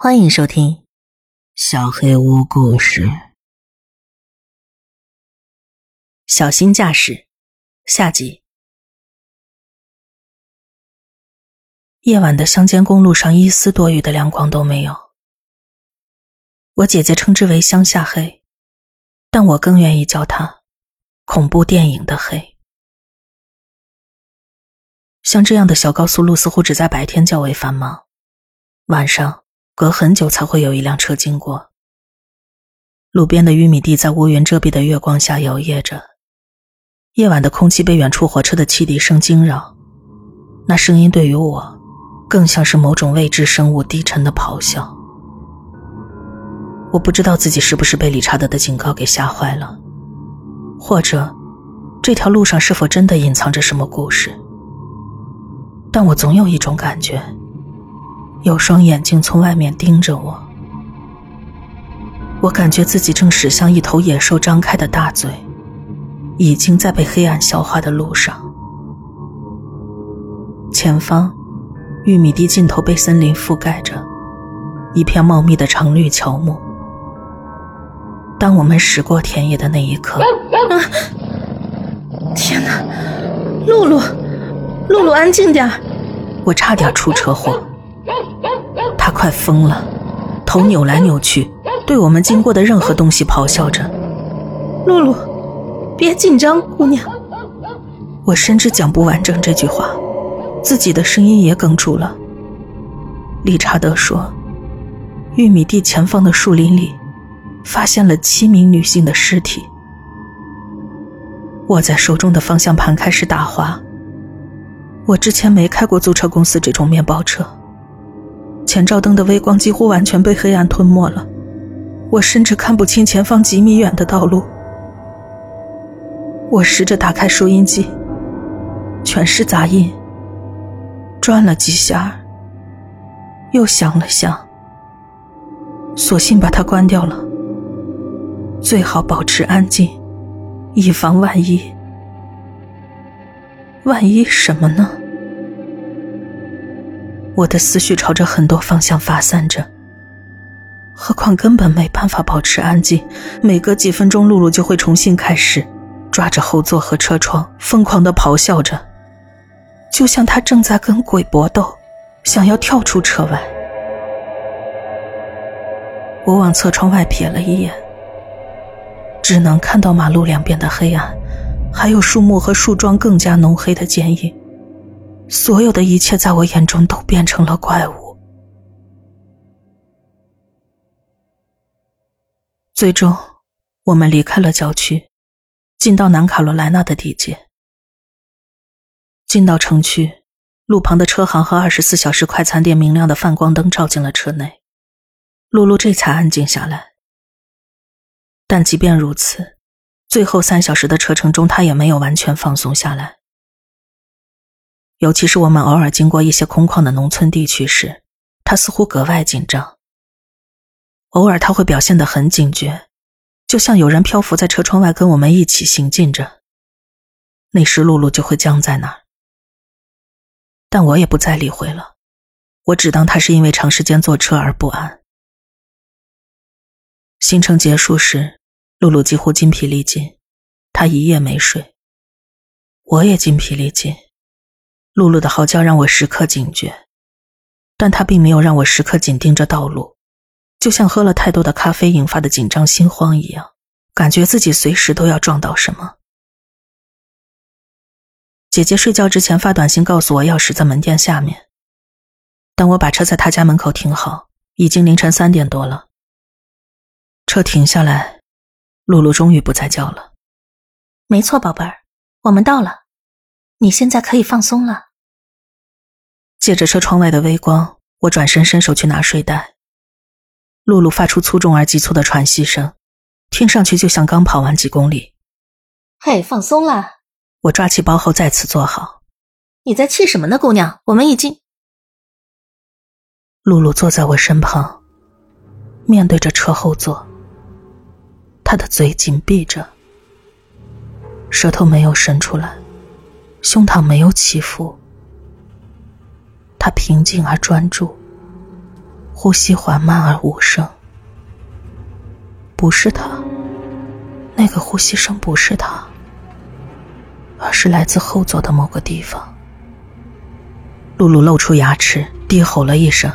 欢迎收听《小黑屋故事》。小心驾驶，下集。夜晚的乡间公路上一丝多余的亮光都没有。我姐姐称之为“乡下黑”，但我更愿意叫它“恐怖电影的黑”。像这样的小高速路似乎只在白天较为繁忙，晚上。隔很久才会有一辆车经过。路边的玉米地在乌云遮蔽的月光下摇曳着，夜晚的空气被远处火车的汽笛声惊扰，那声音对于我，更像是某种未知生物低沉的咆哮。我不知道自己是不是被理查德的警告给吓坏了，或者这条路上是否真的隐藏着什么故事，但我总有一种感觉。有双眼睛从外面盯着我，我感觉自己正驶向一头野兽张开的大嘴，已经在被黑暗消化的路上。前方，玉米地尽头被森林覆盖着，一片茂密的常绿乔木。当我们驶过田野的那一刻，啊！天哪，露露，露露，安静点！我差点出车祸。他快疯了，头扭来扭去，对我们经过的任何东西咆哮着。露露，别紧张，姑娘。我甚至讲不完整这句话，自己的声音也哽住了。理查德说，玉米地前方的树林里，发现了七名女性的尸体。握在手中的方向盘开始打滑。我之前没开过租车公司这种面包车。前照灯的微光几乎完全被黑暗吞没了，我甚至看不清前方几米远的道路。我试着打开收音机，全是杂音，转了几下，又想了想，索性把它关掉了。最好保持安静，以防万一。万一什么呢？我的思绪朝着很多方向发散着，何况根本没办法保持安静。每隔几分钟，露露就会重新开始，抓着后座和车窗，疯狂的咆哮着，就像他正在跟鬼搏斗，想要跳出车外。我往侧窗外瞥了一眼，只能看到马路两边的黑暗，还有树木和树桩更加浓黑的剪影。所有的一切在我眼中都变成了怪物。最终，我们离开了郊区，进到南卡罗来纳的地界。进到城区，路旁的车行和二十四小时快餐店明亮的泛光灯照进了车内，露露这才安静下来。但即便如此，最后三小时的车程中，她也没有完全放松下来。尤其是我们偶尔经过一些空旷的农村地区时，他似乎格外紧张。偶尔他会表现得很警觉，就像有人漂浮在车窗外跟我们一起行进着。那时露露就会僵在那儿，但我也不再理会了，我只当他是因为长时间坐车而不安。行程结束时，露露几乎筋疲力尽，她一夜没睡，我也筋疲力尽。露露的嚎叫让我时刻警觉，但她并没有让我时刻紧盯着道路，就像喝了太多的咖啡引发的紧张心慌一样，感觉自己随时都要撞到什么。姐姐睡觉之前发短信告诉我钥匙在门店下面，当我把车在她家门口停好，已经凌晨三点多了。车停下来，露露终于不再叫了。没错，宝贝儿，我们到了，你现在可以放松了。借着车窗外的微光，我转身伸手去拿睡袋。露露发出粗重而急促的喘息声，听上去就像刚跑完几公里。嘿，放松啦。我抓起包后再次坐好。你在气什么呢，姑娘？我们已经……露露坐在我身旁，面对着车后座。她的嘴紧闭着，舌头没有伸出来，胸膛没有起伏。平静而专注，呼吸缓慢而无声。不是他，那个呼吸声不是他，而是来自后座的某个地方。露露露出牙齿，低吼了一声：“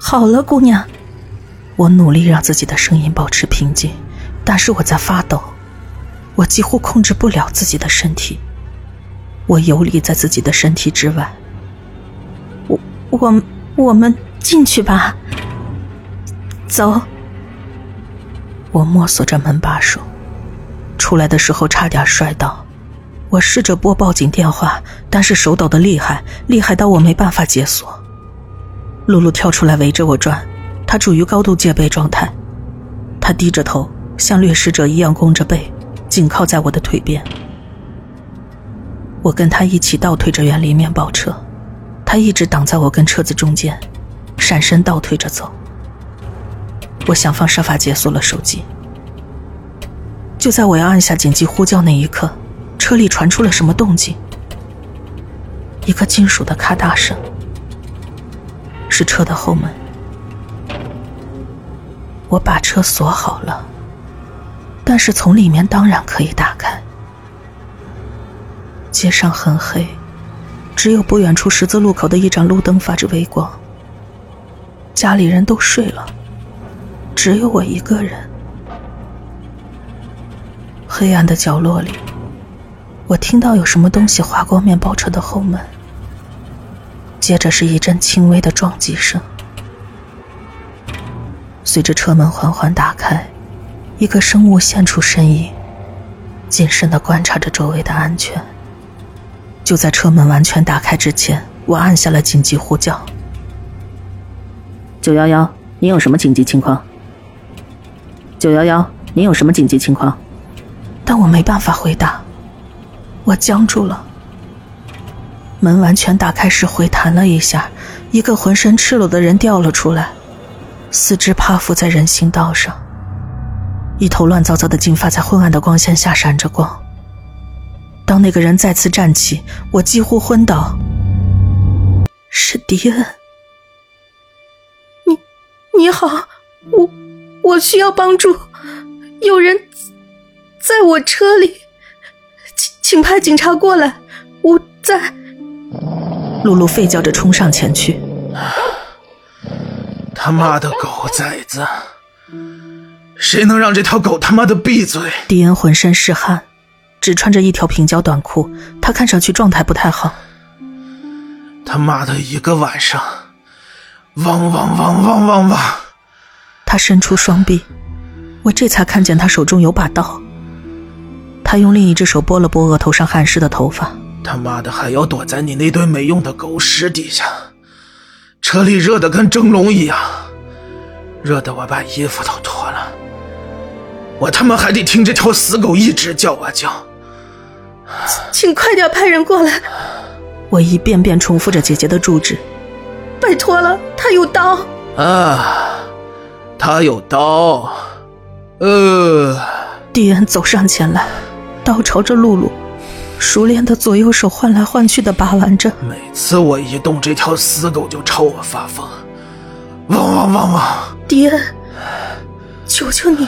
好了，姑娘。”我努力让自己的声音保持平静，但是我在发抖，我几乎控制不了自己的身体，我游离在自己的身体之外。我我我们进去吧，走。我摸索着门把手，出来的时候差点摔倒。我试着拨报警电话，但是手抖的厉害，厉害到我没办法解锁。露露跳出来围着我转。她处于高度戒备状态，她低着头，像掠食者一样弓着背，紧靠在我的腿边。我跟他一起倒退着远离面包车，他一直挡在我跟车子中间，闪身倒退着走。我想方设法解锁了手机。就在我要按下紧急呼叫那一刻，车里传出了什么动静？一个金属的咔嗒声，是车的后门。我把车锁好了，但是从里面当然可以打开。街上很黑，只有不远处十字路口的一盏路灯发着微光。家里人都睡了，只有我一个人。黑暗的角落里，我听到有什么东西划过面包车的后门，接着是一阵轻微的撞击声。随着车门缓缓打开，一个生物现出身影，谨慎的观察着周围的安全。就在车门完全打开之前，我按下了紧急呼叫：“九幺幺，你有什么紧急情况？”“九幺幺，你有什么紧急情况？”但我没办法回答，我僵住了。门完全打开时回弹了一下，一个浑身赤裸的人掉了出来。四肢趴伏在人行道上，一头乱糟糟的金发在昏暗的光线下闪着光。当那个人再次站起，我几乎昏倒。是迪恩，你你好，我我需要帮助，有人在我车里，请请派警察过来，我在。露露吠叫着冲上前去。他妈的狗崽子！谁能让这条狗他妈的闭嘴？迪恩浑身是汗，只穿着一条平角短裤，他看上去状态不太好。他妈的一个晚上，汪汪汪汪汪汪！他伸出双臂，我这才看见他手中有把刀。他用另一只手拨了拨额头上汗湿的头发。他妈的还要躲在你那堆没用的狗屎底下！车里热的跟蒸笼一样，热的我把衣服都脱了。我他妈还得听这条死狗一直叫啊叫。请快点派人过来！我一遍遍重复着姐姐的住址。拜托了，他有刀。啊，他有刀。呃，蒂恩走上前来，刀朝着露露。熟练的左右手换来换去的把玩着，每次我一动，这条死狗就朝我发疯，汪汪汪汪！迪恩，求求你，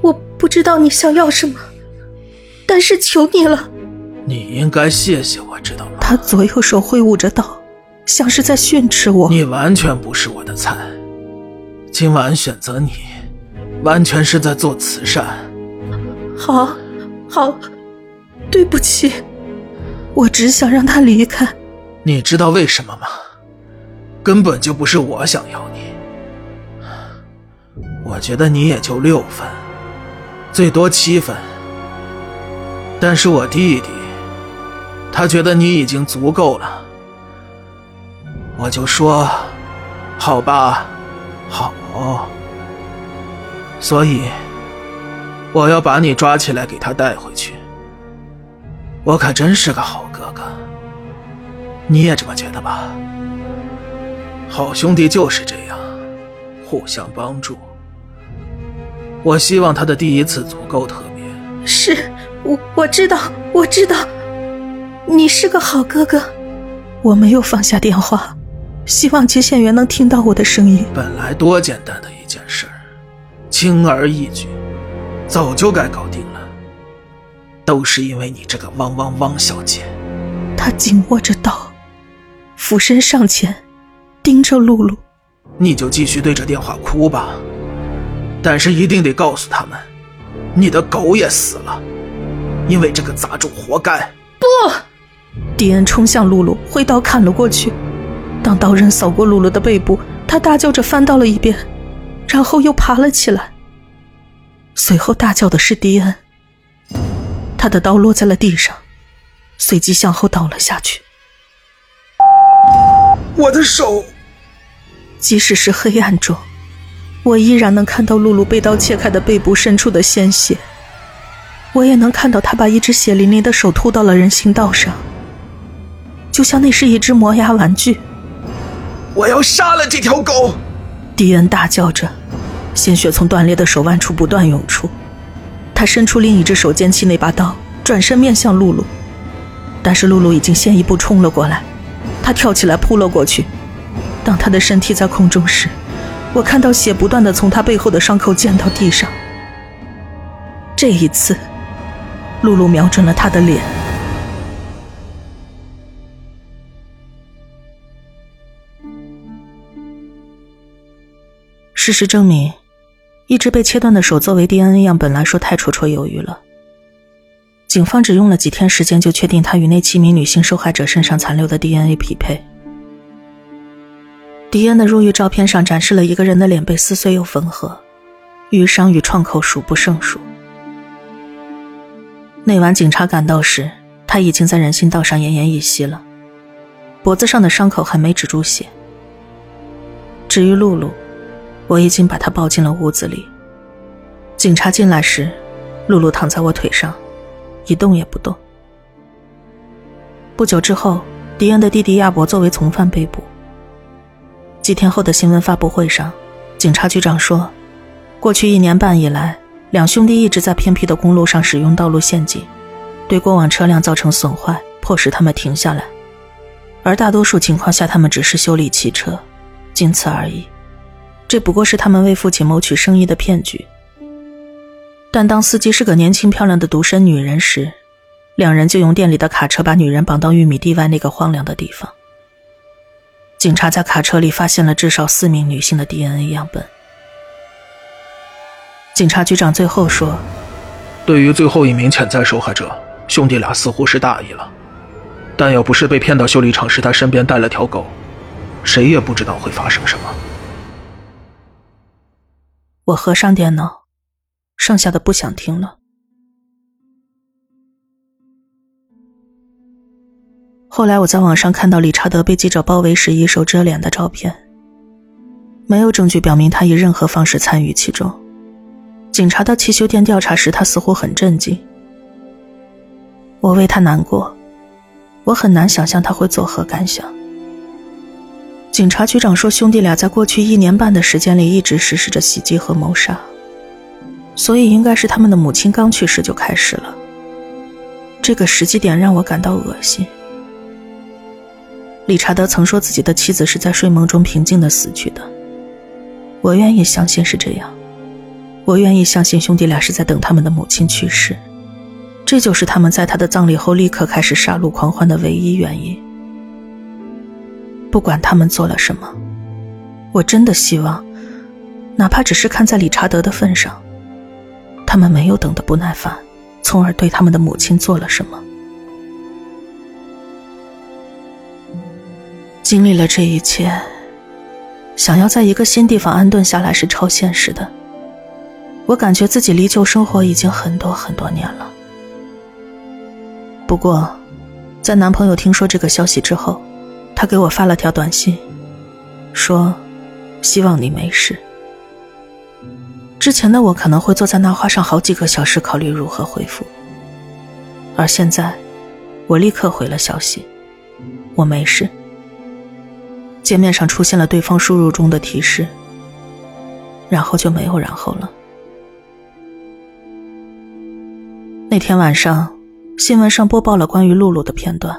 我不知道你想要什么，但是求你了。你应该谢谢我，知道吗？他左右手挥舞着刀，像是在训斥我。你完全不是我的菜，今晚选择你，完全是在做慈善。好，好。对不起，我只想让他离开。你知道为什么吗？根本就不是我想要你。我觉得你也就六分，最多七分。但是我弟弟，他觉得你已经足够了。我就说，好吧，好。所以，我要把你抓起来，给他带回去。我可真是个好哥哥，你也这么觉得吧？好兄弟就是这样，互相帮助。我希望他的第一次足够特别。是，我我知道，我知道，你是个好哥哥。我没有放下电话，希望接线员能听到我的声音。本来多简单的一件事儿，轻而易举，早就该搞定了。都是因为你这个汪汪汪小姐。他紧握着刀，俯身上前，盯着露露。你就继续对着电话哭吧，但是一定得告诉他们，你的狗也死了，因为这个杂种活该。不，迪恩冲向露露，挥刀砍了过去。当刀刃扫过露露的背部，他大叫着翻到了一边，然后又爬了起来。随后大叫的是迪恩，他的刀落在了地上，随即向后倒了下去。我的手。即使是黑暗中，我依然能看到露露被刀切开的背部渗出的鲜血。我也能看到他把一只血淋淋的手吐到了人行道上，就像那是一只磨牙玩具。我要杀了这条狗！迪恩大叫着，鲜血从断裂的手腕处不断涌出。他伸出另一只手，捡起那把刀，转身面向露露，但是露露已经先一步冲了过来，他跳起来扑了过去。当他的身体在空中时，我看到血不断的从他背后的伤口溅到地上。这一次，露露瞄准了他的脸。事实证明，一只被切断的手作为 DNA 样本来说太绰绰有余了。警方只用了几天时间就确定他与那七名女性受害者身上残留的 DNA 匹配。迪恩的入狱照片上展示了一个人的脸被撕碎又缝合，淤伤与创口数不胜数。那晚警察赶到时，他已经在人行道上奄奄一息了，脖子上的伤口还没止住血。至于露露，我已经把她抱进了屋子里。警察进来时，露露躺在我腿上，一动也不动。不久之后，迪恩的弟弟亚伯作为从犯被捕。几天后的新闻发布会上，警察局长说，过去一年半以来，两兄弟一直在偏僻的公路上使用道路陷阱，对过往车辆造成损坏，迫使他们停下来。而大多数情况下，他们只是修理汽车，仅此而已。这不过是他们为父亲谋取生意的骗局。但当司机是个年轻漂亮的独身女人时，两人就用店里的卡车把女人绑到玉米地外那个荒凉的地方。警察在卡车里发现了至少四名女性的 DNA 样本。警察局长最后说：“对于最后一名潜在受害者，兄弟俩似乎是大意了。但要不是被骗到修理厂时他身边带了条狗，谁也不知道会发生什么。”我合上电脑，剩下的不想听了。后来我在网上看到理查德被记者包围时一手遮脸的照片，没有证据表明他以任何方式参与其中。警察到汽修店调查时，他似乎很震惊。我为他难过，我很难想象他会作何感想。警察局长说，兄弟俩在过去一年半的时间里一直实施着袭击和谋杀，所以应该是他们的母亲刚去世就开始了。这个时机点让我感到恶心。理查德曾说自己的妻子是在睡梦中平静的死去的。我愿意相信是这样，我愿意相信兄弟俩是在等他们的母亲去世，这就是他们在他的葬礼后立刻开始杀戮狂欢的唯一原因。不管他们做了什么，我真的希望，哪怕只是看在理查德的份上，他们没有等得不耐烦，从而对他们的母亲做了什么。经历了这一切，想要在一个新地方安顿下来是超现实的。我感觉自己离旧生活已经很多很多年了。不过，在男朋友听说这个消息之后，他给我发了条短信，说：“希望你没事。”之前的我可能会坐在那花上好几个小时考虑如何回复，而现在，我立刻回了消息：“我没事。”界面上出现了对方输入中的提示，然后就没有然后了。那天晚上，新闻上播报了关于露露的片段，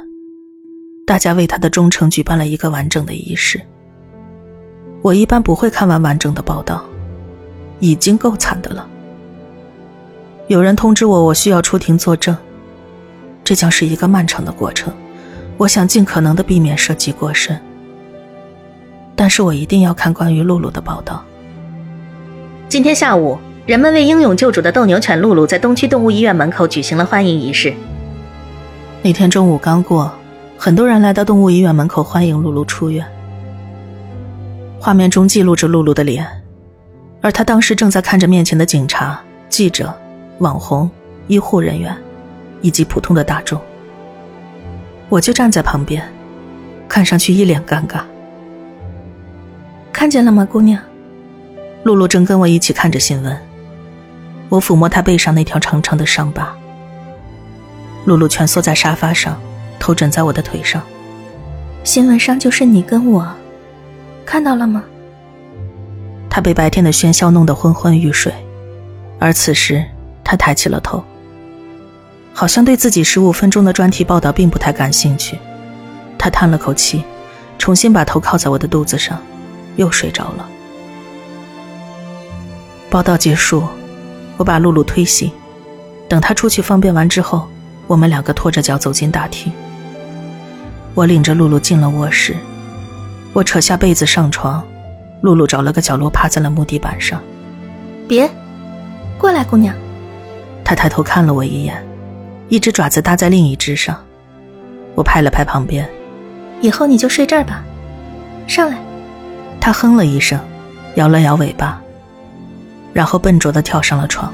大家为她的忠诚举办了一个完整的仪式。我一般不会看完完整的报道，已经够惨的了。有人通知我，我需要出庭作证，这将是一个漫长的过程。我想尽可能的避免涉及过深，但是我一定要看关于露露的报道。今天下午，人们为英勇救主的斗牛犬露露在东区动物医院门口举行了欢迎仪式。那天中午刚过，很多人来到动物医院门口欢迎露露出院。画面中记录着露露的脸，而她当时正在看着面前的警察、记者、网红、医护人员，以及普通的大众。我就站在旁边，看上去一脸尴尬。看见了吗，姑娘？露露正跟我一起看着新闻。我抚摸他背上那条长长的伤疤。露露蜷缩在沙发上，头枕在我的腿上。新闻上就是你跟我，看到了吗？他被白天的喧嚣弄得昏昏欲睡，而此时他抬起了头。好像对自己十五分钟的专题报道并不太感兴趣，他叹了口气，重新把头靠在我的肚子上，又睡着了。报道结束，我把露露推醒，等她出去方便完之后，我们两个拖着脚走进大厅。我领着露露进了卧室，我扯下被子上床，露露找了个角落趴在了木地板上。别，过来，姑娘。她抬头看了我一眼。一只爪子搭在另一只上，我拍了拍旁边，以后你就睡这儿吧。上来，她哼了一声，摇了摇尾巴，然后笨拙地跳上了床，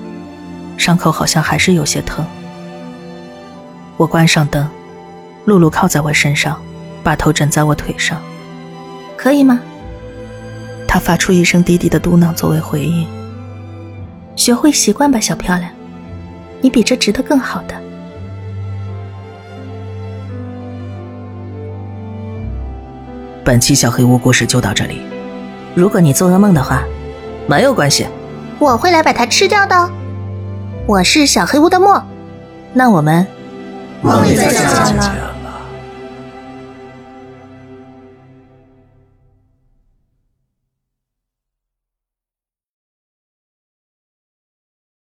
伤口好像还是有些疼。我关上灯，露露靠在我身上，把头枕在我腿上，可以吗？她发出一声低低的嘟囔作为回应。学会习惯吧，小漂亮，你比这值得更好的。本期小黑屋故事就到这里。如果你做噩梦的话，没有关系，我会来把它吃掉的。我是小黑屋的墨，那我们梦里再见了。